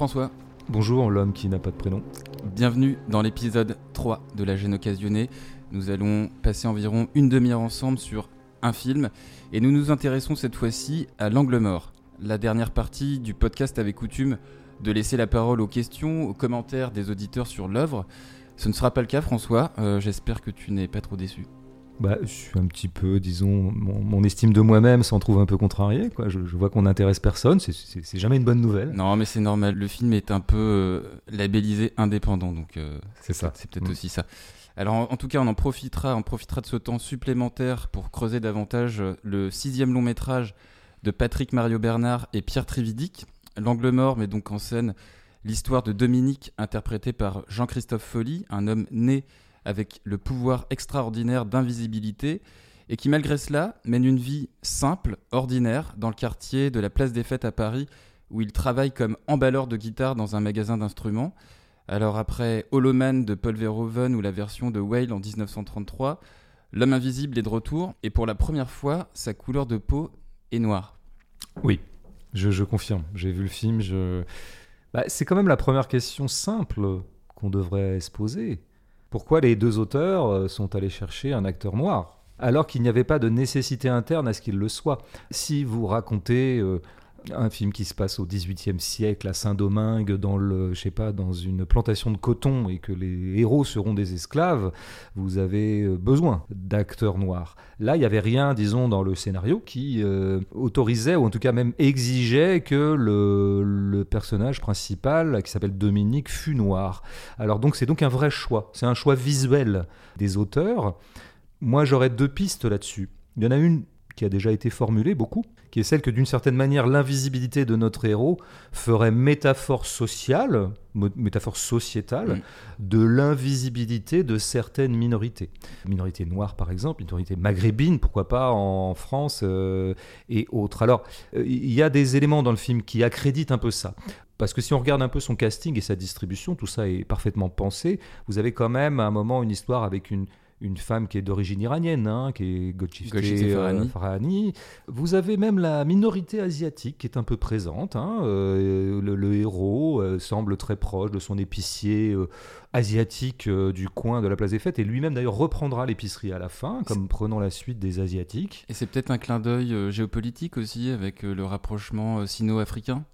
François. Bonjour l'homme qui n'a pas de prénom. Bienvenue dans l'épisode 3 de La gêne occasionnée. Nous allons passer environ une demi-heure ensemble sur un film et nous nous intéressons cette fois-ci à L'angle mort. La dernière partie du podcast avait coutume de laisser la parole aux questions, aux commentaires des auditeurs sur l'œuvre. Ce ne sera pas le cas François, euh, j'espère que tu n'es pas trop déçu. Bah, je suis un petit peu, disons, mon, estime de moi-même s'en trouve un peu contrariée. Quoi. Je, vois qu'on n'intéresse personne, c'est jamais une bonne nouvelle. Non, mais c'est normal. Le film est un peu euh, labellisé indépendant, donc euh, c'est ça. C'est peut-être mm. aussi ça. Alors, en, tout cas, on en profitera, on profitera de ce temps supplémentaire pour creuser davantage euh, le sixième long métrage de Patrick Mario Bernard et Pierre Trividic. L'angle mort met donc en scène l'histoire de Dominique, interprété par Jean-Christophe Folly, un homme né avec le pouvoir extraordinaire d'invisibilité et qui malgré cela mène une vie simple, ordinaire, dans le quartier de la Place des Fêtes à Paris, où il travaille comme emballeur de guitare dans un magasin d'instruments. Alors après Holoman de Paul Verhoeven ou la version de Whale en 1933, L'homme invisible est de retour et pour la première fois, sa couleur de peau est noire. Oui, je, confirme. J'ai vu le film. Bah, c'est quand même la première question simple qu'on devrait se poser. Pourquoi les deux auteurs euh, sont allés chercher un acteur noir alors qu'il n'y avait pas de nécessité interne à ce qu'il le soit. Si vous racontez euh, un film qui se passe au XVIIIe siècle à Saint-Domingue, dans le, je sais pas, dans une plantation de coton, et que les héros seront des esclaves, vous avez euh, besoin d'acteurs noirs. Là, il n'y avait rien, disons, dans le scénario qui euh, autorisait, ou en tout cas même exigeait que le, le personnage principal, qui s'appelle Dominique, fût noir. Alors donc c'est donc un vrai choix, c'est un choix visuel des auteurs. Moi, j'aurais deux pistes là-dessus. Il y en a une qui a déjà été formulée beaucoup, qui est celle que d'une certaine manière l'invisibilité de notre héros ferait métaphore sociale, métaphore sociétale, de l'invisibilité de certaines minorités. Minorité noire par exemple, minorité maghrébine, pourquoi pas en France euh, et autres. Alors euh, il y a des éléments dans le film qui accréditent un peu ça. Parce que si on regarde un peu son casting et sa distribution, tout ça est parfaitement pensé. Vous avez quand même à un moment une histoire avec une, une femme qui est d'origine iranienne, hein, qui est Golshifteh euh, Farahani. Vous avez même la minorité asiatique qui est un peu présente. Hein, euh, le, héros euh, semble très proche de son épicier asiatique du coin de la place des fêtes et lui-même d'ailleurs reprendra l'épicerie à la fin, comme prenant la suite des asiatiques. Et c'est peut-être un clin d'œil géopolitique aussi avec le rapprochement sino-africain?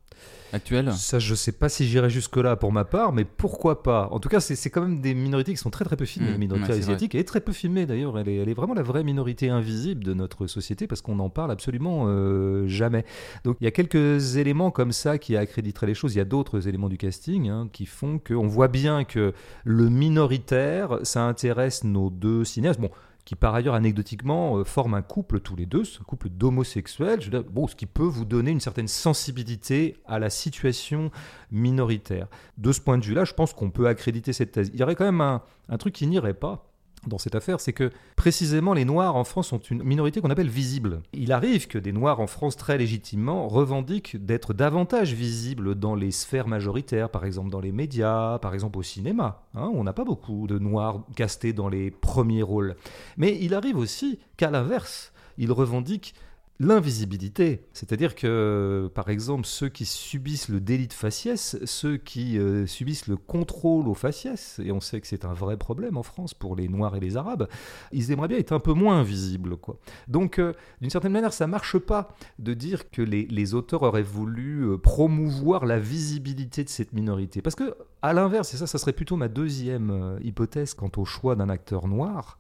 Actuelle Ça, je sais pas si j'irai jusque-là pour ma part, mais pourquoi pas En tout cas, c'est quand même des minorités qui sont très très peu filmées. la mmh, minorité asiatique est très peu filmée d'ailleurs. Elle est, elle est, vraiment la vraie minorité invisible de notre société parce qu'on n'en parle absolument euh, jamais. Donc il y a quelques éléments comme ça qui accréditeraient les choses. Il y a d'autres éléments du casting hein, qui font qu'on voit bien que le minoritaire, ça intéresse nos deux cinéastes. Bon, qui par ailleurs anecdotiquement euh, forment un couple tous les deux, un couple d'homosexuels, bon, ce qui peut vous donner une certaine sensibilité à la situation minoritaire. De ce point de vue-là, je pense qu'on peut accréditer cette thèse. Il y aurait quand même un, un truc qui n'irait pas, dans cette affaire, c'est que précisément les Noirs en France sont une minorité qu'on appelle visible. Il arrive que des Noirs en France, très légitimement, revendiquent d'être davantage visibles dans les sphères majoritaires, par exemple dans les médias, par exemple au cinéma. Hein. on n'a pas beaucoup de Noirs castés dans les premiers rôles. Mais il arrive aussi qu'à l'inverse, ils revendiquent l'invisibilité. C'est-à-dire que, par exemple, ceux qui subissent le délit de faciès, ceux qui euh, subissent le contrôle au faciès, et on sait que c'est un vrai problème en France pour les Noirs et les Arabes, ils aimeraient bien être un peu moins visibles. Quoi. Donc, euh, d'une certaine manière, ça marche pas de dire que les, les auteurs auraient voulu euh, promouvoir la visibilité de cette minorité. Parce que, à l'inverse, et ça, ça serait plutôt ma deuxième hypothèse quant au choix d'un acteur noir,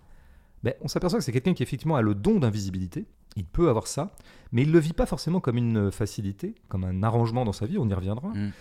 ben, on s'aperçoit que c'est quelqu'un qui effectivement a le don d'invisibilité, il peut avoir ça, mais il ne le vit pas forcément comme une facilité, comme un arrangement dans sa vie, on y reviendra. Mm.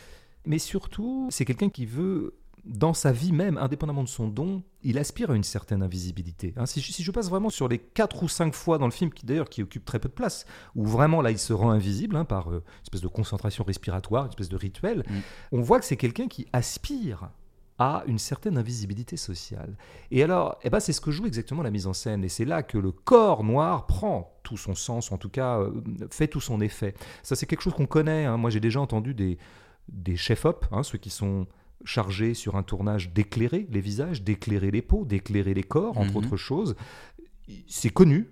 Mais surtout, c'est quelqu'un qui veut, dans sa vie même, indépendamment de son don, il aspire à une certaine invisibilité. Hein, si, je, passe vraiment sur les quatre ou cinq fois dans le film, qui d'ailleurs qui occupe très peu de place, où vraiment là il se rend invisible hein, par euh, une espèce de concentration respiratoire, une espèce de rituel, mm. on voit que c'est quelqu'un qui aspire à une certaine invisibilité sociale. Et alors, eh ben, c'est ce que joue exactement la mise en scène. Et c'est là que le corps noir prend tout son sens, en tout cas euh, fait tout son effet. Ça, c'est quelque chose qu'on connaît. Hein. Moi, j'ai déjà entendu des, des chefs-op, hein, ceux qui sont chargés sur un tournage d'éclairer les visages, d'éclairer les peaux, d'éclairer les corps, entre mhm. autres choses. C'est connu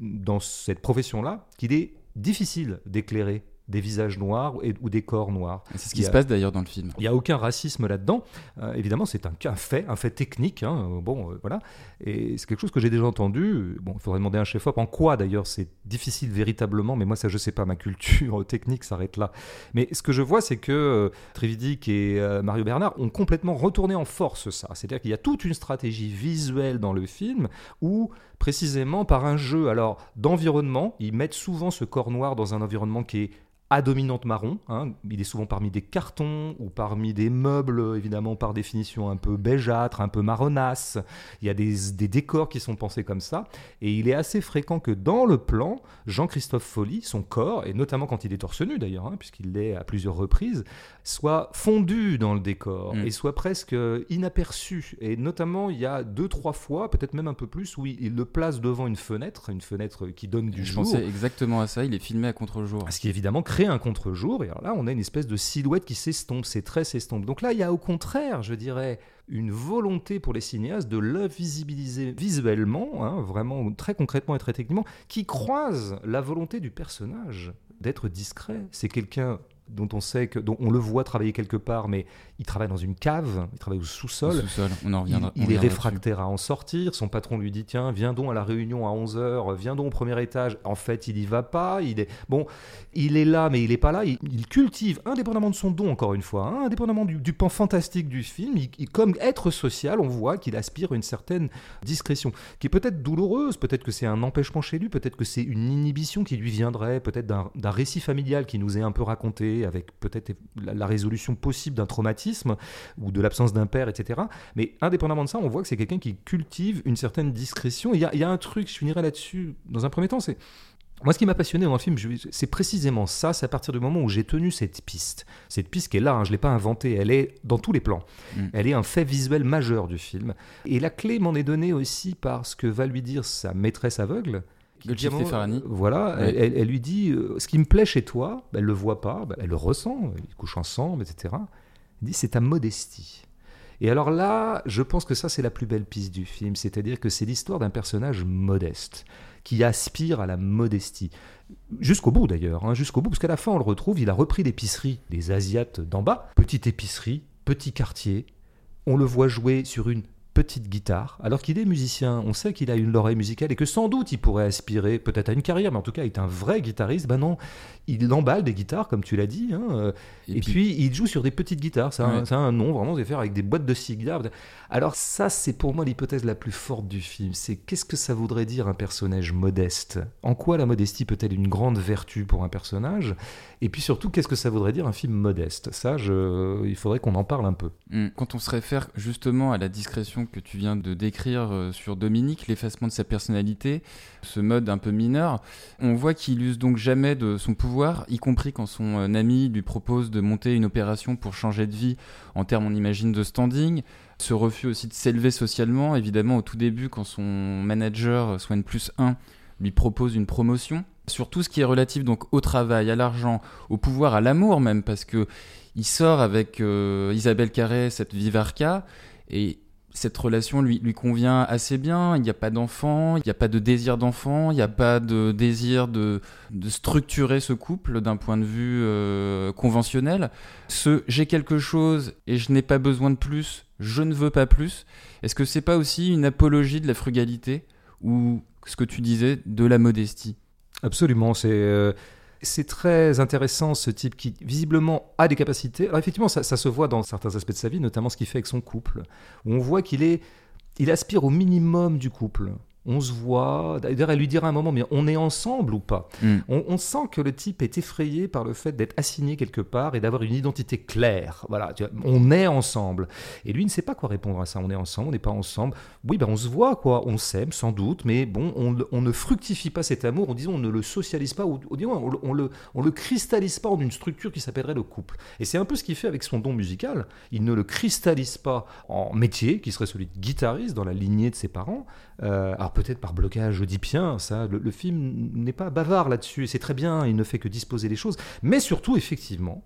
dans cette profession-là qu'il est difficile d'éclairer des visages noirs ou des corps noirs. C'est ce qui se passe d'ailleurs dans le film. Il n'y a aucun racisme là-dedans. Euh, évidemment, c'est un, fait, un fait technique. Hein, bon, euh, voilà. Et c'est quelque chose que j'ai déjà entendu. Bon, il faudrait demander à un chef-op en quoi d'ailleurs c'est difficile véritablement, mais moi ça je sais pas, ma culture technique s'arrête là. Mais ce que je vois, c'est que euh, Trividic et Mario Bernard ont complètement retourné en force ça. C'est-à-dire qu'il y a toute une stratégie visuelle dans le film où précisément par un jeu alors d'environnement, ils mettent souvent ce corps noir dans un environnement qui est à dominante marron. Hein. Il est souvent parmi des cartons ou parmi des meubles, évidemment par définition un peu beigâtres, un peu marronasses. Il y a des, décors qui sont pensés comme ça. Et il est assez fréquent que dans le plan, Jean-Christophe Folly, son corps, et notamment quand il est torse nu d'ailleurs, hein, puisqu'il l'est à plusieurs reprises, soit fondu dans le décor mm. et soit presque inaperçu. Et notamment, il y a deux, trois fois, peut-être même un peu plus, où il, le place devant une fenêtre, une fenêtre qui donne du jour. Je pensais exactement à ça, il est filmé à contre-jour. Ce qui évidemment crée un contre-jour, et alors là, on a une espèce de silhouette qui s'estompe, ses traits s'estompent. Donc là, il y a au contraire, je dirais, une volonté pour les cinéastes de l'invisibiliser visuellement, hein, vraiment très concrètement et très techniquement, qui croise la volonté du personnage d'être discret. C'est quelqu'un dont on sait que, dont on le voit travailler quelque part, mais il travaille dans une cave, il travaille au sous-sol. on en reviendra. Il, est réfractaire à en sortir. Son patron lui dit tiens, viens donc à la réunion à 11h, viens donc au premier étage. En fait, il y va pas. Il est bon, il est là, mais il est pas là. Il, cultive, indépendamment de son don, encore une fois, hein, indépendamment du, pan fantastique du film, comme être social, on voit qu'il aspire à une certaine discrétion, qui est peut-être douloureuse. Peut-être que c'est un empêchement chez lui. Peut-être que c'est une inhibition qui lui viendrait, peut-être d'un récit familial qui nous est un peu raconté avec peut-être la, résolution possible d'un traumatisme ou de l'absence d'un père, etc. Mais indépendamment de ça, on voit que c'est quelqu'un qui cultive une certaine discrétion. Il y, y, a un truc, je finirai là-dessus dans un premier temps, c'est moi, ce qui m'a passionné dans le film, c'est précisément ça. C'est à partir du moment où j'ai tenu cette piste. Cette piste qui est là, hein, je ne l'ai pas inventée, elle est dans tous les plans. Mm. Elle est un fait visuel majeur du film. Et la clé m'en est donnée aussi par ce que va lui dire sa maîtresse aveugle, voilà, elle, lui dit euh, ce qui me plaît chez toi, ben, elle le voit pas, ben, elle le ressent, ils couchent ensemble, etc. Elle dit c'est ta modestie. Et alors là, je pense que ça c'est la plus belle piste du film, c'est-à-dire que c'est l'histoire d'un personnage modeste qui aspire à la modestie. Jusqu'au bout d'ailleurs, hein, jusqu'au bout, parce qu'à la fin on le retrouve, il a repris l'épicerie des Asiates d'en bas, petite épicerie, petit quartier, on le voit jouer sur une petite guitare, alors qu'il est musicien, on sait qu'il a une oreille musicale et que sans doute il pourrait aspirer peut-être à une carrière, mais en tout cas il est un vrai guitariste. Ben non, il emballe des guitares, comme tu l'as dit, hein, et, puis, il joue sur des petites guitares. Ça, a, un nom vraiment, c'est faire avec des boîtes de cigares. Alors ça, c'est pour moi l'hypothèse la plus forte du film. C'est qu'est-ce que ça voudrait dire un personnage modeste? En quoi la modestie peut-elle une grande vertu pour un personnage? Et puis surtout, qu'est-ce que ça voudrait dire un film modeste? Ça, je, il faudrait qu'on en parle un peu. Hum, quand on se réfère justement à la discrétion que tu viens de décrire euh, sur Dominique, l'effacement de sa personnalité, ce mode un peu mineur, on voit qu'il use donc jamais de son pouvoir y compris quand son euh, ami lui propose de monter une opération pour changer de vie en termes, on imagine, de standing. Ce refus aussi de s'élever socialement, évidemment, au tout début, quand son manager, euh, Swan Plus 1, lui propose une promotion. Sur tout ce qui est relatif donc au travail, à l'argent, au pouvoir, à l'amour même, parce que il sort avec Isabelle Carré, cette Vivarca, et cette relation lui, convient assez bien. Il n'y a pas d'enfant, il n'y a pas de désir d'enfant, il n'y a pas de désir de, de structurer ce couple d'un point de vue euh, conventionnel. Ce j'ai quelque chose et je n'ai pas besoin de plus, je ne veux pas plus. Est-ce que c'est pas aussi une apologie de la frugalité ou ce que tu disais de la modestie? Absolument, c'est euh, c'est très intéressant ce type qui visiblement a des capacités. Alors effectivement, ça, se voit dans certains aspects de sa vie, notamment ce qu'il fait avec son couple, où on voit qu'il est, il aspire au minimum du couple on se voit. D'ailleurs, elle lui dira un moment, mais on est ensemble ou pas mm. on, sent que le type est effrayé par le fait d'être assigné quelque part et d'avoir une identité claire. Voilà, on est ensemble. Et lui ne sait pas quoi répondre à ça. On est ensemble, on n'est pas ensemble. Oui, ben on se voit, quoi. On s'aime, sans doute, mais bon, on, ne fructifie pas cet amour. On disons, on ne le socialise pas, ou, on, on, le, on le cristallise pas en une structure qui s'appellerait le couple. Et c'est un peu ce qu'il fait avec son don musical. Il ne le cristallise pas en métier, qui serait celui de guitariste dans la lignée de ses parents. Euh, alors peut-être par blocage oedipien, ça, le, film n'est pas bavard là-dessus, c'est très bien, il ne fait que disposer les choses, mais surtout, effectivement,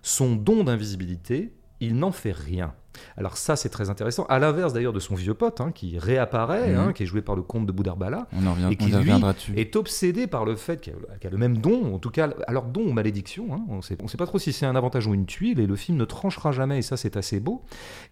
son don d'invisibilité, il n'en fait rien. Alors ça, c'est très intéressant. À l'inverse d'ailleurs de son vieux pote, hein, qui réapparaît, hein, qui est joué par le comte de Boudarbala, on en et qui lui est obsédé par le fait qu'il a, le même don, en tout cas, alors don ou malédiction, hein, on ne sait pas trop si c'est un avantage ou une tuile, et le film ne tranchera jamais, et ça c'est assez beau.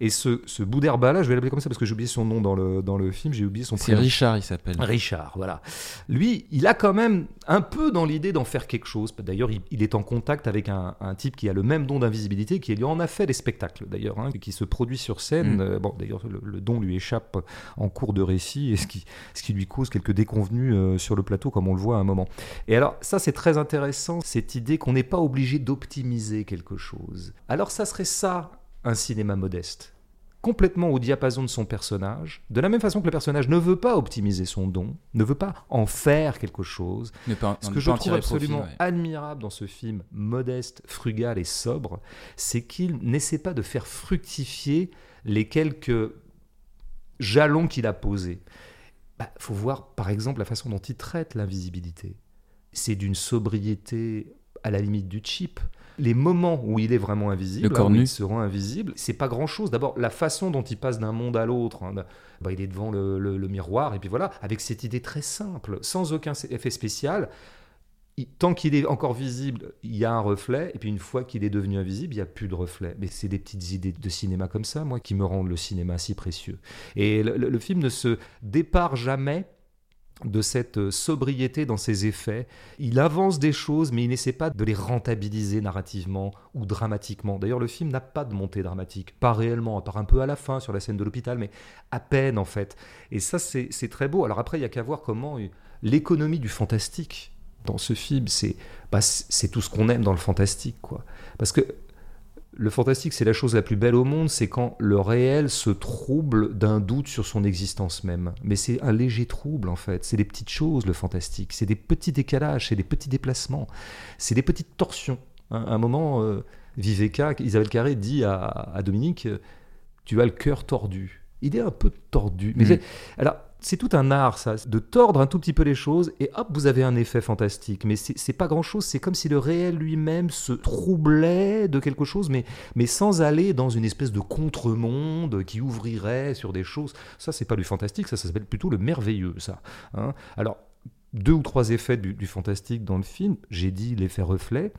Et ce, ce Boudarbala, je vais l'appeler comme ça parce que j'ai oublié son nom dans le, dans le film, j'ai oublié son prénom. C'est Richard, il s'appelle. Richard, voilà. Lui, il a quand même un peu dans l'idée d'en faire quelque chose. D'ailleurs, il, est en contact avec un, un, type qui a le même don d'invisibilité, qui lui en a fait des spectacles d'ailleurs, qui se produit sur scène. Mm. Euh, bon, d'ailleurs, le, don lui échappe en cours de récit, et ce qui, ce qui lui cause quelques déconvenues euh, sur le plateau, comme on le voit à un moment. Et alors, ça, c'est très intéressant, cette idée qu'on n'est pas obligé d'optimiser quelque chose. Alors, ça serait ça, un cinéma modeste? Complètement au diapason de son personnage, de la même façon que le personnage ne veut pas optimiser son don, ne veut pas en faire quelque chose. ce que je trouve absolument admirable dans ce film modeste, frugal et sobre, c'est qu'il n'essaie pas de faire fructifier les quelques jalons qu'il a posés. Il bah, faut voir par exemple la façon dont il traite l'invisibilité. C'est d'une sobriété à la limite du cheap. Les moments où il est vraiment invisible, le où il se rend invisible, c'est pas grand chose. D'abord, la façon dont il passe d'un monde à l'autre, hein, bah, il est devant le, miroir, et puis voilà, avec cette idée très simple, sans aucun effet spécial tant qu'il est encore visible, il y a un reflet, et puis une fois qu'il est devenu invisible, il n'y a plus de reflet. Mais c'est des petites idées de cinéma comme ça, moi, qui me rendent le cinéma si précieux. Et le, film ne se départ jamais de cette sobriété dans ses effets. Il avance des choses, mais il n'essaie pas de les rentabiliser narrativement ou dramatiquement. D'ailleurs, le film n'a pas de montée dramatique, pas réellement, à part un peu à la fin sur la scène de l'hôpital, mais à peine en fait. Et ça, c'est très beau. Alors après, il y a qu'à voir comment l'économie du fantastique dans ce film, c'est bah, c'est tout ce qu'on aime dans le fantastique, quoi. Parce que le fantastique, c'est la chose la plus belle au monde, c'est quand le réel se trouble d'un doute sur son existence même. Mais c'est un léger trouble, en fait. C'est des petites choses, le fantastique. C'est des petits décalages, c'est des petits déplacements, c'est des petites torsions. À un moment, euh, Viveka, Isabelle Carré dit à, Dominique, tu as le cœur tordu. Il est un peu tordu. Mais mm. alors, c'est tout un art, ça, de tordre un tout petit peu les choses et hop, vous avez un effet fantastique. Mais c'est pas grand chose, c'est comme si le réel lui-même se troublait de quelque chose, mais, mais sans aller dans une espèce de contre-monde qui ouvrirait sur des choses. Ça, c'est pas du fantastique, ça, ça s'appelle plutôt le merveilleux, ça. Hein. Alors, deux ou trois effets du, du fantastique dans le film. J'ai dit l'effet reflet.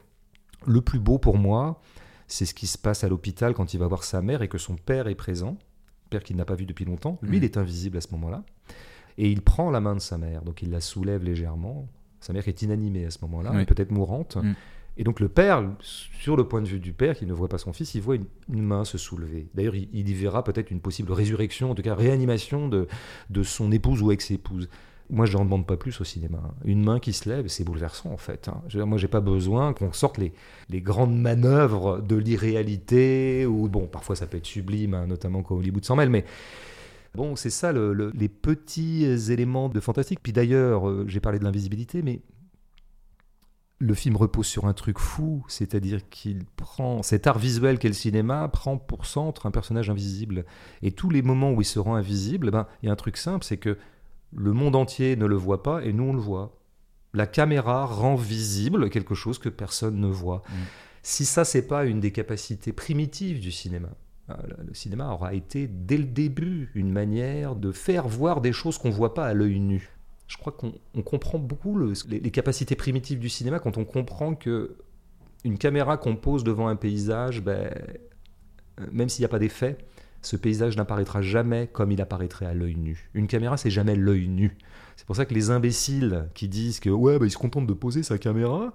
Le plus beau pour moi, c'est ce qui se passe à l'hôpital quand il va voir sa mère et que son père est présent père qu'il n'a pas vu depuis longtemps. Lui, il mm. est invisible à ce moment-là. Et il prend la main de sa mère, donc il la soulève légèrement. Sa mère est inanimée à ce moment-là, peut-être mourante. Mm. Et donc le père, sur le point de vue du père, qui ne voit pas son fils, il voit une, main se soulever. D'ailleurs, il, y verra peut-être une possible résurrection, en tout cas réanimation de, de son épouse ou ex-épouse. Moi, je n'en demande pas plus au cinéma. Une main qui se lève, c'est bouleversant en fait. Hein. Je, moi, j'ai pas besoin qu'on sorte les, grandes manœuvres de l'irréalité, ou bon, parfois ça peut être sublime, hein, notamment quand Hollywood s'en mêle, mais bon, c'est ça les petits éléments de fantastique. Puis d'ailleurs, euh, j'ai parlé de l'invisibilité, mais le film repose sur un truc fou, c'est-à-dire qu'il prend cet art visuel qu'est le cinéma, prend pour centre un personnage invisible. Et tous les moments où il se rend invisible, ben, il y a un truc simple, c'est que le monde entier ne le voit pas et nous on le voit. La caméra rend visible quelque chose que personne ne voit. Mm. Si ça, c'est pas une des capacités primitives du cinéma, euh, le cinéma aura été dès le début une manière de faire voir des choses qu'on voit pas à l'œil nu. Je crois qu'on comprend beaucoup les, capacités primitives du cinéma quand on comprend que une caméra qu'on pose devant un paysage, ben, euh, même s'il n'y a pas d'effet, ce paysage n'apparaîtra jamais comme il apparaîtrait à l'œil nu. Une caméra, c'est jamais l'œil nu. C'est pour ça que les imbéciles qui disent que ouais, bah, il se contente de poser sa caméra,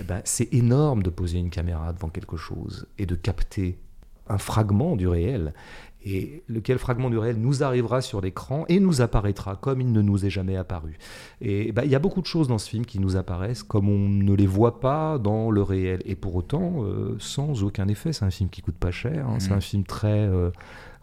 eh ben, c'est énorme de poser une caméra devant quelque chose et de capter un fragment du réel et lequel fragment du réel nous arrivera sur l'écran et nous apparaîtra comme il ne nous est jamais apparu. Et bah, il y a beaucoup de choses dans ce film qui nous apparaissent comme on ne les voit pas dans le réel, et pour autant euh, sans aucun effet. C'est un film qui coûte pas cher, hein. c'est mm. un film très... Euh,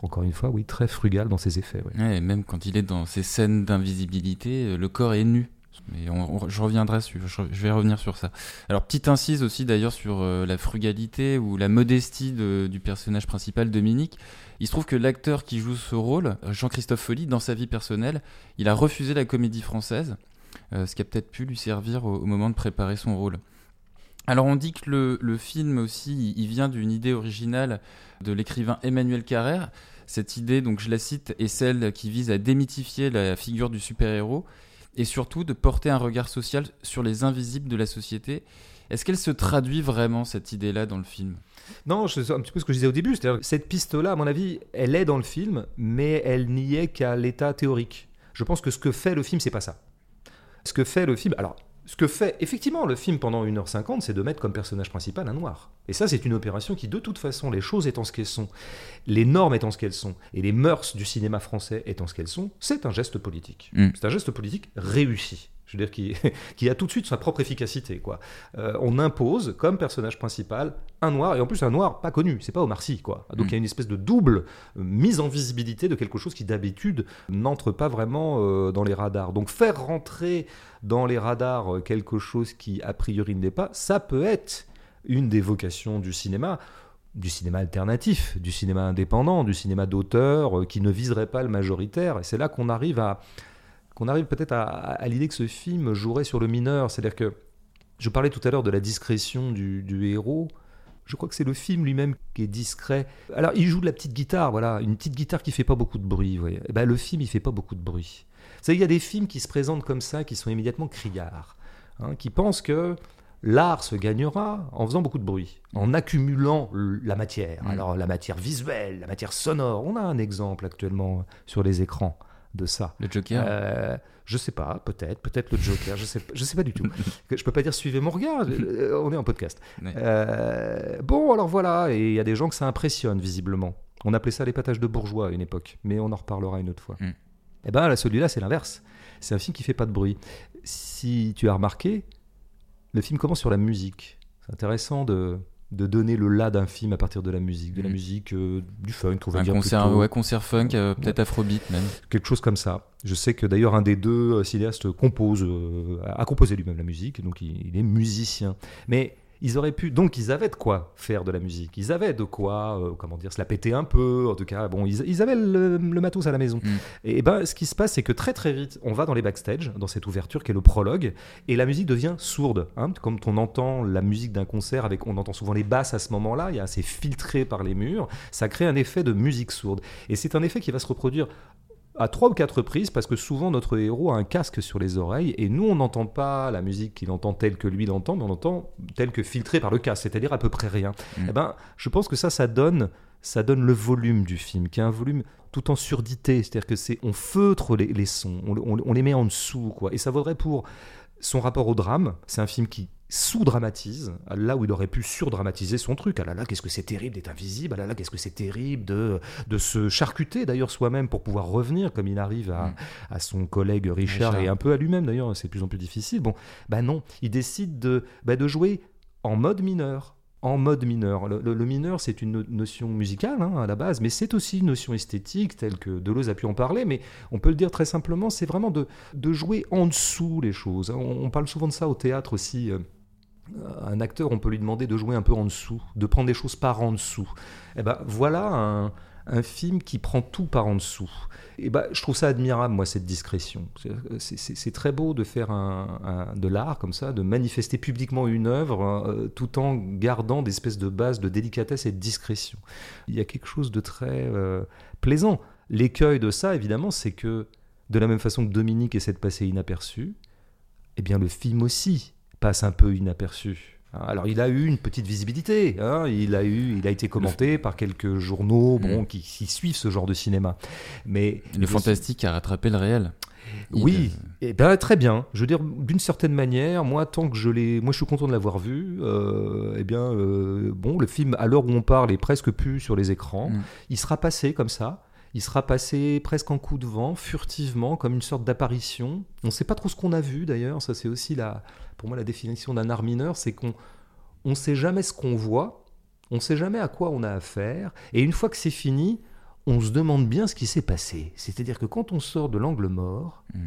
encore une fois, oui, très frugal dans ses effets. et même quand il est dans ces scènes d'invisibilité, euh, le corps est nu. Mais je reviendrai sur, ça. Alors petite incise aussi d'ailleurs sur la frugalité ou la modestie du personnage principal Dominique. Il se trouve que l'acteur qui joue ce rôle, Jean-Christophe Folly, dans sa vie personnelle, il a refusé la comédie française, euh, ce qui a peut-être pu lui servir au, moment de préparer son rôle. Alors on dit que le, le film aussi, il vient d'une idée originale de l'écrivain Emmanuel Carrère. Cette idée, donc je la cite, est celle qui vise à démythifier la figure du super-héros et surtout de porter un regard social sur les invisibles de la société. Est-ce qu'elle se traduit vraiment, cette idée-là, dans le film? Non, c'est un petit peu ce que je disais au début. C'est-à-dire cette piste-là, à mon avis, elle est dans le film, mais elle n'y est qu'à l'état théorique. Je pense que ce que fait le film, c'est pas ça. Ce que fait le film, alors ce que fait effectivement le film pendant 1h50, c'est de mettre comme personnage principal un noir. Et ça, c'est une opération qui, de toute façon, les choses étant ce qu'elles sont, les normes étant ce qu'elles sont, et les mœurs du cinéma français étant ce qu'elles sont, c'est un geste politique. Mm. C'est un geste politique réussi. Je veux dire, qui, qui, a tout de suite sa propre efficacité. Quoi. Euh, on impose comme personnage principal un noir, et en plus un noir pas connu, c'est pas Omar Sy. Quoi. Donc mm. il y a une espèce de double euh, mise en visibilité de quelque chose qui d'habitude n'entre pas vraiment euh, dans les radars. Donc faire rentrer dans les radars quelque chose qui a priori ne l'est pas, ça peut être une des vocations du cinéma du cinéma alternatif, du cinéma indépendant, du cinéma d'auteur euh, qui ne viserait pas le majoritaire. Et c'est là qu'on arrive à qu'on arrive peut-être à, l'idée que ce film jouerait sur le mineur. C'est-à-dire que je parlais tout à l'heure de la discrétion du, héros. Je crois que c'est le film lui-même qui est discret. Alors, il joue de la petite guitare, voilà, une petite guitare qui fait pas beaucoup de bruit. Vous voyez. Eh ben, le film, il fait pas beaucoup de bruit. Vous savez, il y a des films qui se présentent comme ça, qui sont immédiatement criards, hein, qui pensent que l'art se gagnera en faisant beaucoup de bruit, en accumulant la matière. Mm. Alors la matière visuelle, la matière sonore, on a un exemple actuellement sur les écrans de ça. Le Joker euh, Je sais pas, peut-être, peut-être le Joker, je sais, je sais pas du tout. je peux pas dire suivez mon regard, euh, on est en podcast. Euh, bon, alors voilà, et il y a des gens que ça impressionne visiblement. On appelait ça l'épatage de bourgeois à une époque, mais on en reparlera une autre fois. Mm. Eh ben celui-là, c'est l'inverse. C'est un film qui fait pas de bruit. Si tu as remarqué, le film commence sur la musique. C'est intéressant de, de donner le là d'un film à partir de la musique, de la mm. musique euh, du funk, on va un concert, ouais, concert funk, euh, peut-être afrobeat même. Quelque chose comme ça. Je sais que d'ailleurs un des deux euh, cinéastes compose, a composé lui-même la musique, donc il, il est musicien. Mais ils auraient pu, donc ils avaient de quoi faire de la musique, ils avaient de quoi, euh, comment dire, se la péter un peu, en tout cas, bon, ils, avaient le, matos à la maison. Mm. Et, ben, ce qui se passe, c'est que très très vite, on va dans les backstage, dans cette ouverture qui est le prologue, et la musique devient sourde, hein, comme on entend la musique d'un concert, avec, on entend souvent les basses à ce moment-là, il y a assez filtré par les murs, ça crée un effet de musique sourde. Et c'est un effet qui va se reproduire à trois ou quatre reprises parce que souvent notre héros a un casque sur les oreilles et nous on n'entend pas la musique qu'il entend telle que lui l'entend mais on entend telle que filtrée par le casque c'est-à-dire à peu près rien mm. eh ben je pense que ça ça donne ça donne le volume du film qui est un volume tout en surdité c'est-à-dire que c'est on feutre les, sons on, les met en dessous quoi et ça vaudrait pour son rapport au drame c'est un film qui sous-dramatise, là où il aurait pu surdramatiser son truc. Ah là là, qu'est-ce que c'est terrible d'être invisible, ah là là, qu'est-ce que c'est terrible de, de se charcuter d'ailleurs soi-même pour pouvoir revenir, comme il arrive à, mm. à son collègue Richard, et un peu à lui-même d'ailleurs, c'est de plus en plus difficile. Bon, bah non, il décide de, bah de jouer en mode mineur, en mode mineur. Le, mineur, c'est une notion musicale hein, à la base, mais c'est aussi une notion esthétique, telle que Deleuze a pu en parler, mais on peut le dire très simplement, c'est vraiment de, de, jouer en dessous les choses. On, on, parle souvent de ça au théâtre aussi. Euh, un acteur, on peut lui demander de jouer un peu en dessous, de prendre des choses par en dessous. Eh ben voilà un, film qui prend tout par en dessous. Et eh ben, je trouve ça admirable, moi, cette discrétion. C'est très beau de faire un, de l'art comme ça, de manifester publiquement une œuvre euh, tout en gardant des espèces de bases de délicatesse et de discrétion. Il y a quelque chose de très euh, plaisant. L'écueil de ça, évidemment, c'est que de la même façon que Dominique essaie de passer inaperçu, eh bien le film aussi passe un peu inaperçu. Alors il a eu une petite visibilité, hein. il, a eu, il a été commenté par quelques journaux bon, mm. qui, suivent ce genre de cinéma. Mais le fantastique a rattrapé le réel. Oui, eh ben, très bien. Je veux dire, d'une certaine manière, moi, tant que je l'ai, moi, je suis content de l'avoir vu. Euh, eh bien, euh, bon, le film, à l'heure où on parle, est presque plus sur les écrans. Mm. Il sera passé comme ça il sera passé presque en coup de vent, furtivement, comme une sorte d'apparition. On ne sait pas trop ce qu'on a vu d'ailleurs, ça c'est aussi la, pour moi la définition d'un art mineur, c'est qu'on ne sait jamais ce qu'on voit, on ne sait jamais à quoi on a affaire, et une fois que c'est fini, on se demande bien ce qui s'est passé. C'est-à-dire que quand on sort de l'angle mort, mm.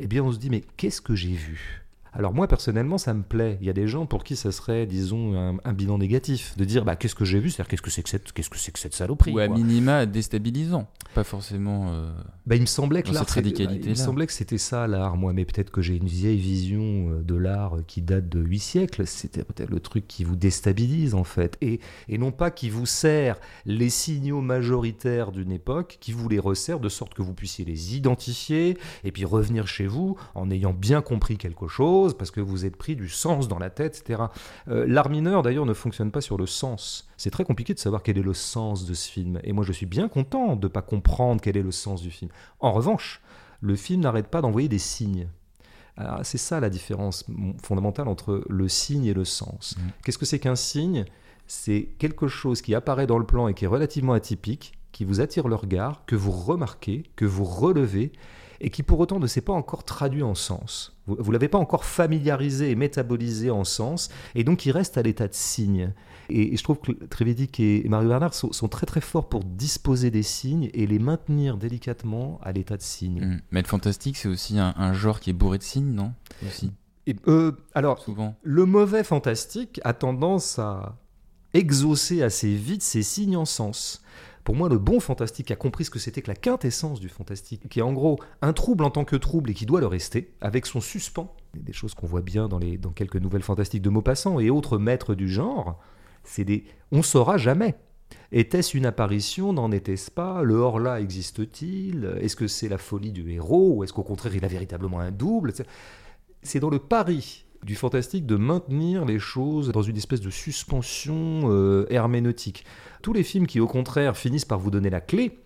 eh bien on se dit mais qu'est-ce que j'ai vu? Alors moi personnellement ça me plaît. Il y a des gens pour qui ça serait, disons, un, bilan négatif, de dire bah qu'est-ce que j'ai vu, c'est-à-dire qu'est-ce que c'est que cette, qu'est-ce que c'est que cette saloperie. Ou à minima déstabilisant, pas forcément. Euh, bah, il me semblait que l'art, il me semblait que c'était ça l'art, moi, mais peut-être que j'ai une vieille vision euh, de l'art qui date de huit siècles. C'était peut-être le truc qui vous déstabilise en fait, et, et non pas qui vous sert les signaux majoritaires d'une époque, qui vous les resserre de sorte que vous puissiez les identifier et puis revenir chez vous en ayant bien compris quelque chose, parce que vous êtes pris du sens dans la tête, etc. Euh, l'art mineur, d'ailleurs, ne fonctionne pas sur le sens. C'est très compliqué de savoir quel est le sens de ce film. Et moi, je suis bien content de ne pas comprendre quel est le sens du film. En revanche, le film n'arrête pas d'envoyer des signes. C'est ça la différence fondamentale entre le signe et le sens. Mmh. Qu'est-ce que c'est qu'un signe? C'est quelque chose qui apparaît dans le plan et qui est relativement atypique, qui vous attire le regard, que vous remarquez, que vous relevez, et qui pour autant ne s'est pas encore traduit en sens. Vous ne l'avez pas encore familiarisé et métabolisé en sens, et donc il reste à l'état de signe. Et, je trouve que Trévédic et Mario Bernard sont, très très forts pour disposer des signes et les maintenir délicatement à l'état de signe. Mmh. Mais le fantastique, c'est aussi un, genre qui est bourré de signes, non? Aussi. Et, euh, alors, Souvent. le mauvais fantastique a tendance à exaucer assez vite ses signes en sens. Pour moi, le bon fantastique a compris ce que c'était que la quintessence du fantastique, qui est en gros un trouble en tant que trouble et qui doit le rester, avec son suspens. Des choses qu'on voit bien dans, les, dans quelques nouvelles fantastiques de Maupassant et autres maîtres du genre. C'est des. On saura jamais. Était-ce une apparition? N'en était-ce pas? Le hors-là existe-t-il? Est-ce que c'est la folie du héros? Ou est-ce qu'au contraire il a véritablement un double? C'est dans le pari du fantastique de maintenir les choses dans une espèce de suspension euh, herméneutique. Tous les films qui, au contraire, finissent par vous donner la clé,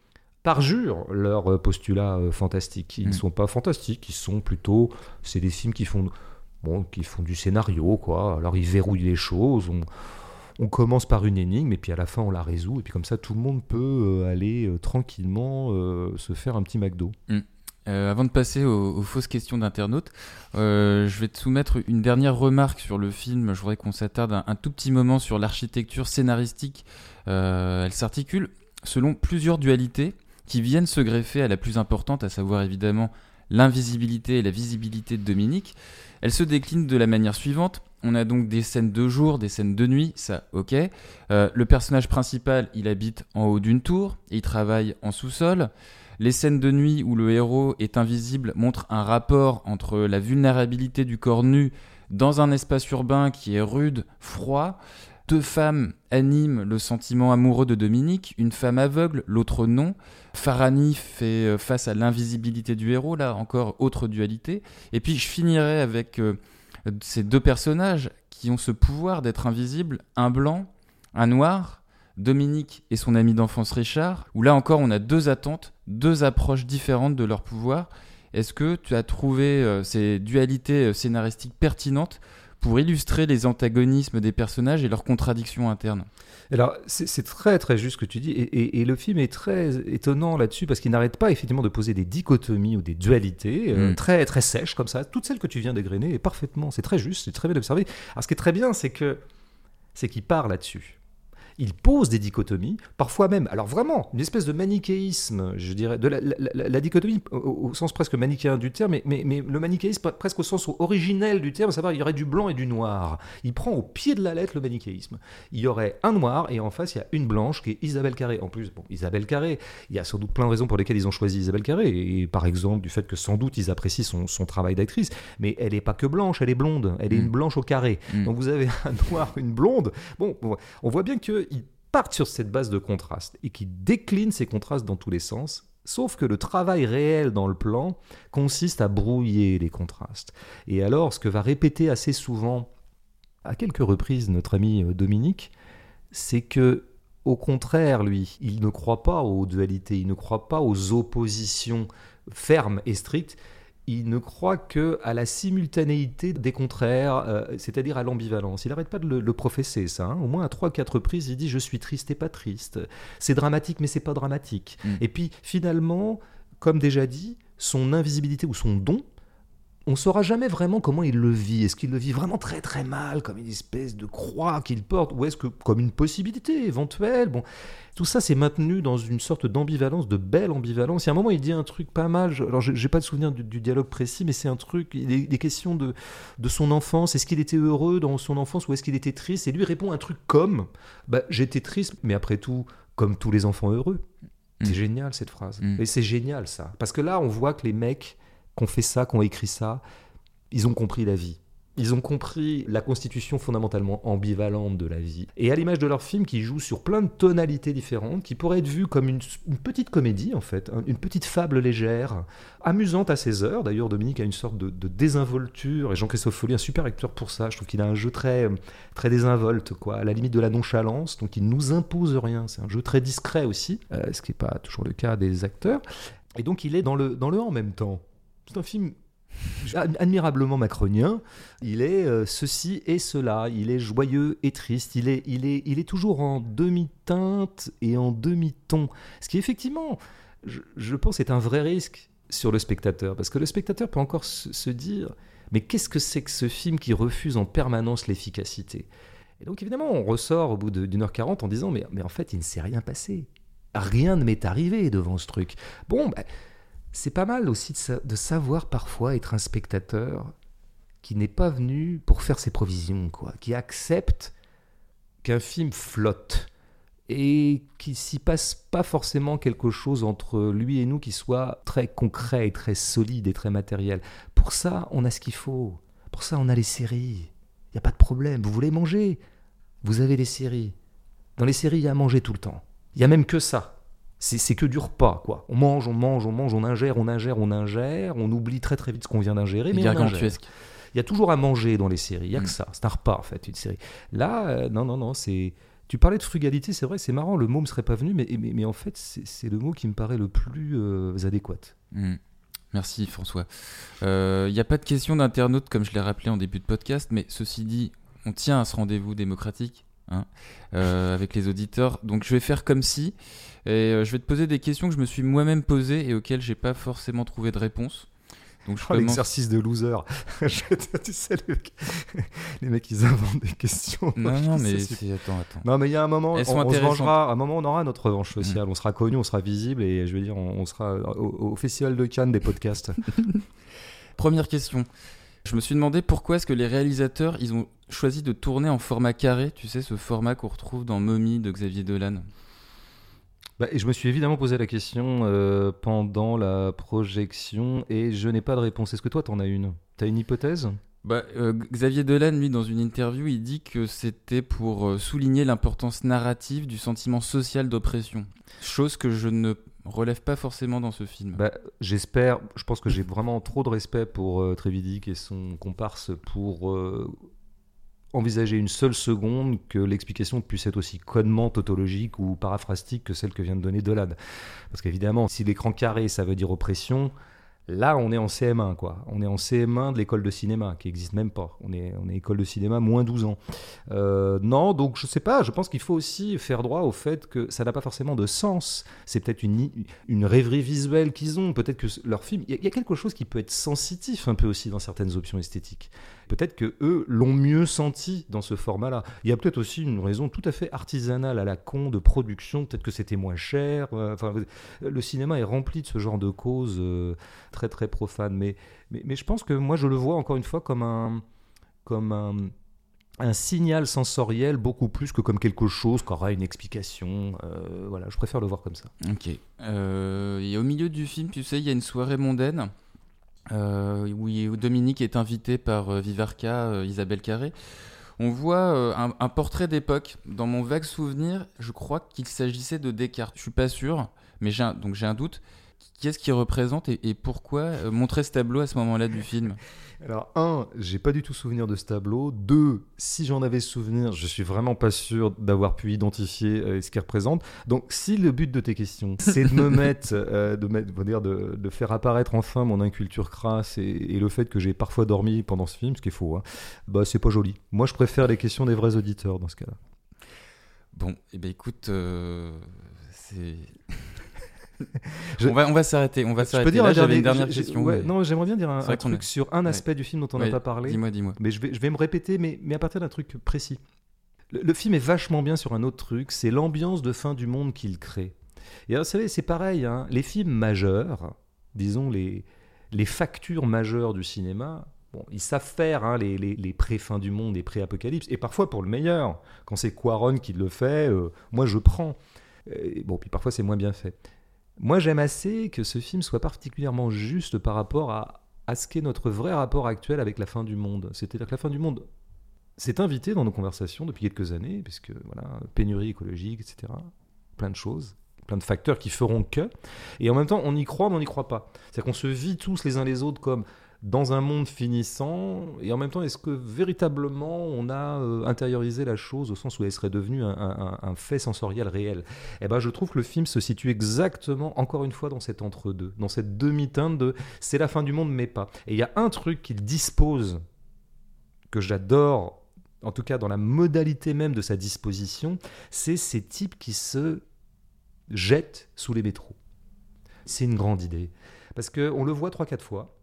parjurent leur euh, postulat euh, fantastique. Ils ne mm. sont pas fantastiques, ils sont plutôt. C'est des films qui font, bon, qui font du scénario, quoi. Alors ils verrouillent les choses. On, commence par une énigme et puis à la fin on la résout. Et puis comme ça, tout le monde peut aller tranquillement se faire un petit McDo. Mm. Euh, avant de passer aux, fausses questions d'internautes, euh, je vais te soumettre une dernière remarque sur le film. Je voudrais qu'on s'attarde un, tout petit moment sur l'architecture scénaristique. Euh, elle s'articule selon plusieurs dualités qui viennent se greffer à la plus importante, à savoir évidemment l'invisibilité et la visibilité de Dominique. Elle se décline de la manière suivante. On a donc des scènes de jour, des scènes de nuit, ça ok. le personnage principal, il habite en haut d'une tour et il travaille en sous-sol. Les scènes de nuit où le héros est invisible montrent un rapport entre la vulnérabilité du corps nu dans un espace urbain qui est rude, froid. Deux femmes animent le sentiment amoureux de Dominique, une femme aveugle, l'autre non. Farani fait euh, face à l'invisibilité du héros, là encore autre dualité. Et puis je finirai avec euh, ces deux personnages qui ont ce pouvoir d'être invisibles, un blanc, un noir, Dominique et son ami d'enfance Richard, où là encore on a deux attentes, deux approches différentes de leur pouvoir. Est-ce que tu as trouvé euh, ces dualités euh, scénaristiques pertinentes pour illustrer les antagonismes des personnages et leurs contradictions internes? Alors, c'est très très juste ce que tu dis, et, le film est très étonnant là-dessus parce qu'il n'arrête pas effectivement de poser des dichotomies ou des dualités euh, mm. très très sèches comme ça. Toutes celles que tu viens d'égrener, et parfaitement, c'est très juste, c'est très bien observé. Alors, ce qui est très bien, c'est que c'est qu'il part là-dessus il pose des dichotomies, parfois même, alors vraiment, une espèce de manichéisme, je dirais, de la, dichotomie au, sens presque manichéen du terme, mais, mais, le manichéisme presque au sens originel du terme, à savoir il y aurait du blanc et du noir. Il prend au pied de la lettre le manichéisme. Il y aurait un noir et en face il y a une blanche qui est Isabelle Carré. En plus, bon, Isabelle Carré, il y a sans doute plein de raisons pour lesquelles ils ont choisi Isabelle Carré, et par exemple du fait que sans doute ils apprécient son, travail d'actrice, mais elle n'est pas que blanche, elle est blonde, elle est mm. une blanche au carré. Mm. Donc vous avez un noir, une blonde. Bon, on voit bien que partent sur cette base de contraste et qui déclinent ces contrastes dans tous les sens. Sauf que le travail réel dans le plan consiste à brouiller les contrastes. Et alors, ce que va répéter assez souvent, à quelques reprises, notre ami euh, Dominique, c'est que, au contraire, lui, il ne croit pas aux dualités, il ne croit pas aux oppositions fermes et strictes, il ne croit que à la simultanéité des contraires, euh, c'est-à-dire à, l'ambivalence. Il n'arrête pas de le, professer, ça. Hein. Au moins à trois, quatre reprises, il dit je suis triste et pas triste. C'est dramatique, mais c'est pas dramatique. Mm. Et puis finalement, comme déjà dit, son invisibilité ou son don, on saura jamais vraiment comment il le vit. Est-ce qu'il le vit vraiment très très mal, comme une espèce de croix qu'il porte, ou est-ce que comme une possibilité éventuelle? Bon, tout ça c'est maintenu dans une sorte d'ambivalence, de belle ambivalence. Il y a un moment, il dit un truc pas mal. Alors, j'ai pas de souvenir du, dialogue précis, mais c'est un truc. Des questions de, de son enfance. Est-ce qu'il était heureux dans son enfance ou est-ce qu'il était triste? Et lui répond un truc comme bah, J'étais triste, mais après tout, comme tous les enfants heureux. C'est mm. génial cette phrase. Mm. Et c'est génial ça. Parce que là, on voit que les mecs qui ont fait ça, qui ont écrit ça, ils ont compris la vie. Ils ont compris la constitution fondamentalement ambivalente de la vie. Et à l'image de leur film qui joue sur plein de tonalités différentes, qui pourrait être vu comme une, petite comédie en fait, une petite fable légère, amusante à ses heures. D'ailleurs, Dominique a une sorte de, désinvolture, et Jean-Christophe Follier, un super acteur pour ça. Je trouve qu'il a un jeu très, très désinvolte, quoi, à la limite de la nonchalance, donc il nous impose rien. C'est un jeu très discret aussi, euh, ce qui n'est pas toujours le cas des acteurs. Et donc il est dans le, dans le en même temps. C'est un film admirablement macronien. Il est euh, ceci et cela. Il est joyeux et triste. Il est, il est, il est toujours en demi-teinte et en demi-ton. Ce qui, effectivement, je, pense, est un vrai risque sur le spectateur. Parce que le spectateur peut encore se, dire Mais qu'est-ce que c'est que ce film qui refuse en permanence l'efficacité? Et donc, évidemment, on ressort au bout d'une heure quarante en disant mais, mais en fait, il ne s'est rien passé. Rien ne m'est arrivé devant ce truc. Bon, bah, c'est pas mal aussi de, savoir parfois être un spectateur qui n'est pas venu pour faire ses provisions, quoi, qui accepte qu'un film flotte et qu'il s'y passe pas forcément quelque chose entre lui et nous qui soit très concret et très solide et très matériel. Pour ça, on a ce qu'il faut. Pour ça, on a les séries. Il n'y a pas de problème. Vous voulez manger? Vous avez les séries. Dans les séries, il y a à manger tout le temps. Il y a même que ça c'est que du repas, quoi. On mange, on mange, on mange, on ingère, on ingère, on ingère, on oublie très très vite ce qu'on vient d'ingérer, mais on ingère. Il y a toujours à manger dans les séries, il y a que mm. ça, c'est un repas en fait, une série. Là, euh, non, non, non, c'est... Tu parlais de frugalité, c'est vrai, c'est marrant, le mot ne me serait pas venu, mais, mais, en fait, c'est le mot qui me paraît le plus euh, adéquat. Mm. Merci François. Il euh, n'y a pas de question d'internaute comme je l'ai rappelé en début de podcast, mais ceci dit, on tient à ce rendez-vous démocratique hein, avec les auditeurs. Donc je vais faire comme si et euh, je vais te poser des questions que je me suis moi-même posées et auxquelles j'ai pas forcément trouvé de réponse. Donc je oh, l'exercice de loser. tu sais, les mecs, ils inventent des questions. Non, non, mais attends, attends. Non, mais il y a un moment, on, se vengera. À un moment, on aura notre revanche sociale. Mm. On sera connu, on sera visible, et je veux dire, on, sera au, festival de Cannes des podcasts. Première question. Je me suis demandé pourquoi est-ce que les réalisateurs, ils ont choisi de tourner en format carré. Tu sais, ce format qu'on retrouve dans Mommy de Xavier Dolan. Bah, et je me suis évidemment posé la question euh, pendant la projection et je n'ai pas de réponse. Est-ce que toi, tu en as une? Tu as une hypothèse? Bah, euh, Xavier Dolan, lui, dans une interview, il dit que c'était pour euh, souligner l'importance narrative du sentiment social d'oppression. Chose que je ne relève pas forcément dans ce film. Bah, J'espère, je pense que j'ai vraiment trop de respect pour Trévidic et son comparse pour envisager une seule seconde que l'explication puisse être aussi connement tautologique ou paraphrastique que celle que vient de donner Dolan. Parce qu'évidemment, si l'écran carré, ça veut dire oppression, Là, on est en CM1, quoi. On est en CM1 de l'école de cinéma, qui n'existe même pas. On est, on est école de cinéma moins 12 ans. Euh, non, donc je sais pas, je pense qu'il faut aussi faire droit au fait que ça n'a pas forcément de sens. C'est peut-être une, une rêverie visuelle qu'ils ont. Peut-être que leur film. Il y, a quelque chose qui peut être sensitif un peu aussi dans certaines options esthétiques. Peut-être que eux l'ont mieux senti dans ce format-là. Il y a peut-être aussi une raison tout à fait artisanale à la con de production. Peut-être que c'était moins cher. Euh, enfin, le cinéma est rempli de ce genre de causes. Euh, très très profane. Mais, mais, je pense que moi je le vois encore une fois comme un, comme un, signal sensoriel beaucoup plus que comme quelque chose qui aura une explication. Euh, voilà, je préfère le voir comme ça. Ok. Euh, et au milieu du film, tu sais, il y a une soirée mondaine. Euh, où Dominique est invité par Vivarca, Isabelle Carré. On voit un, un, portrait d'époque. Dans mon vague souvenir, je crois qu'il s'agissait de Descartes. Je suis pas sûr, mais j'ai donc j'ai un doute. Qui est-ce qui représente et, pourquoi euh, montrer ce tableau à ce moment-là du film? Alors, un, j'ai pas du tout souvenir de ce tableau. Deux, si j'en avais souvenir, je suis vraiment pas sûr d'avoir pu identifier euh, ce qu'il représente. Donc, si le but de tes questions, c'est de me mettre, euh, de, mettre dire de, de, faire apparaître enfin mon inculture crasse et, le fait que j'ai parfois dormi pendant ce film, ce qui est faux, hein, bah c'est pas joli. Moi, je préfère les questions des vrais auditeurs dans ce cas-là. Bon, eh ben écoute, c'est on va, on va s'arrêter. On va Je peux dire Là, un j'avais une dernière question. ouais, mais- Non, j'aimerais bien dire un, truc sur un Ouais. aspect du film dont on n'a Ouais, pas parlé. Dis-moi, dis-moi. Mais je vais, je vais me répéter, mais, mais à partir d'un truc précis. Le, le film est vachement bien sur un autre truc, c'est l'ambiance de fin du monde qu'il crée. Et alors, vous savez, c'est pareil, hein, les films majeurs, disons les, les factures majeures du cinéma, bon, ils savent faire hein, les, les, les pré-fin du monde et pré-apocalypse, et parfois pour le meilleur. Quand c'est Quaron qui le fait, euh, moi je prends. Et bon, puis parfois c'est moins bien fait. Moi j'aime assez que ce film soit particulièrement juste par rapport à, à ce qu'est notre vrai rapport actuel avec la fin du monde. C'est-à-dire que la fin du monde s'est invitée dans nos conversations depuis quelques années, puisque voilà, pénurie écologique, etc. Plein de choses, plein de facteurs qui feront que. Et en même temps, on y croit, mais on n'y croit pas. C'est-à-dire qu'on se vit tous les uns les autres comme dans un monde finissant, et en même temps, est-ce que véritablement on a euh, intériorisé la chose au sens où elle serait devenue un, fait sensoriel réel? Eh ben, je trouve que le film se situe exactement, encore une fois, dans cet entre-deux, dans cette demi-teinte de c'est la fin du monde, mais pas. Et il y a un truc qu'il dispose que j'adore, en tout cas dans la modalité même de sa disposition, c'est ces types qui se jettent sous les métros. C'est une grande idée. Parce qu'on le voit 3-4 fois.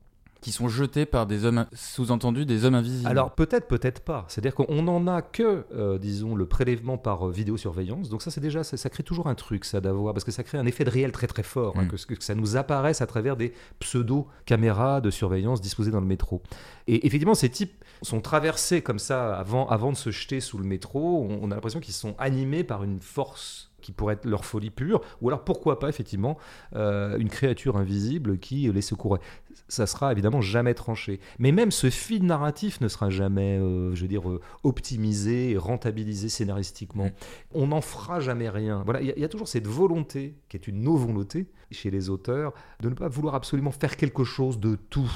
Qui sont jetés par des hommes, sous-entendu des hommes invisibles. Alors peut-être, peut-être pas. C'est-à-dire qu'on n'en a que, euh, disons, le prélèvement par euh, vidéosurveillance. Donc ça, c'est déjà, ça, ça crée toujours un truc, ça d'avoir, parce que ça crée un effet de réel très très fort, hein, Mm. que, que ça nous apparaisse à travers des pseudo-caméras de surveillance disposées dans le métro. Et effectivement, ces types sont traversés comme ça avant, avant de se jeter sous le métro. On, on a l'impression qu'ils sont animés par une force qui pourrait être leur folie pure, ou alors pourquoi pas effectivement euh, une créature invisible qui les secourait. Ça sera évidemment jamais tranché. Mais même ce fil narratif ne sera jamais, euh, je veux dire, euh, optimisé, et rentabilisé scénaristiquement. On n'en fera jamais rien. Voilà, il y, a- toujours cette volonté, qui est une no-volonté chez les auteurs, de ne pas vouloir absolument faire quelque chose de tout.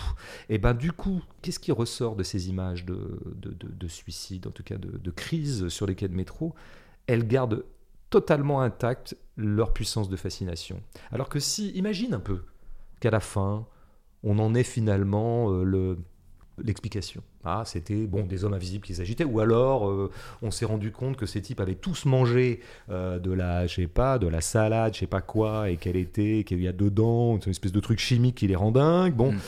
Et ben du coup, qu'est-ce qui ressort de ces images de- de suicide, en tout cas de, de crise sur les quais de métro? Elles gardent totalement intactes leur puissance de fascination. Alors que si, imagine un peu qu'à la fin, on en est finalement euh, le l'explication. Ah, c'était bon des hommes invisibles qui s'agitaient, ou alors euh, on s'est rendu compte que ces types avaient tous mangé euh, de la, je sais pas, de la salade, je sais pas quoi, et qu'elle était, qu'il y a dedans une espèce de truc chimique qui les rend dingues. Bon, Mm.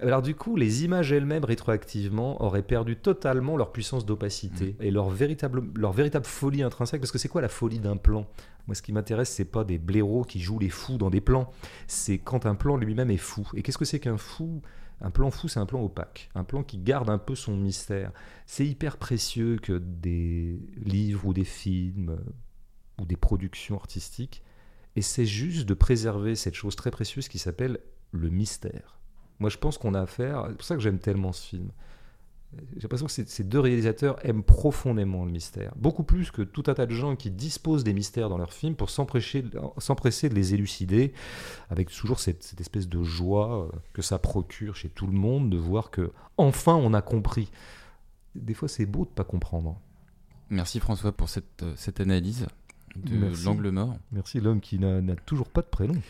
Alors du coup, les images elles-mêmes rétroactivement auraient perdu totalement leur puissance d'opacité et leur véritable, leur véritable folie intrinsèque. Parce que c'est quoi la folie d'un plan? Moi, ce qui m'intéresse, c'est pas des blaireaux qui jouent les fous dans des plans. C'est quand un plan lui-même est fou. Et qu'est-ce que c'est qu'un fou? Un plan fou, c'est un plan opaque, un plan qui garde un peu son mystère. C'est hyper précieux que des livres ou des films ou des productions artistiques essaient juste de préserver cette chose très précieuse qui s'appelle le mystère. Moi, je pense qu'on a affaire. C'est pour ça que j'aime tellement ce film. J'ai l'impression que ces deux réalisateurs aiment profondément le mystère. Beaucoup plus que tout un tas de gens qui disposent des mystères dans leurs films pour s'empresser de les élucider, avec toujours cette, cette espèce de joie euh, que ça procure chez tout le monde de voir que enfin on a compris. Des fois, c'est beau de pas comprendre. Merci François pour cette, euh, cette analyse de l'angle mort. Merci l'homme qui n'a toujours pas de prénom.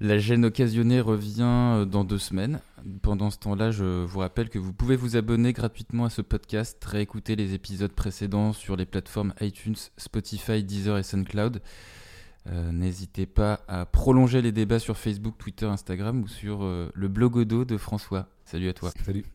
La gêne occasionnée revient euh, dans deux semaines. Pendant ce temps-là, je vous rappelle que vous pouvez vous abonner gratuitement à ce podcast, réécouter les épisodes précédents sur les plateformes iTunes, Spotify, Deezer et SoundCloud. Euh, N'hésitez pas à prolonger les débats sur Facebook, Twitter, Instagram ou sur euh, le blogodo de François. Salut à toi. Salut.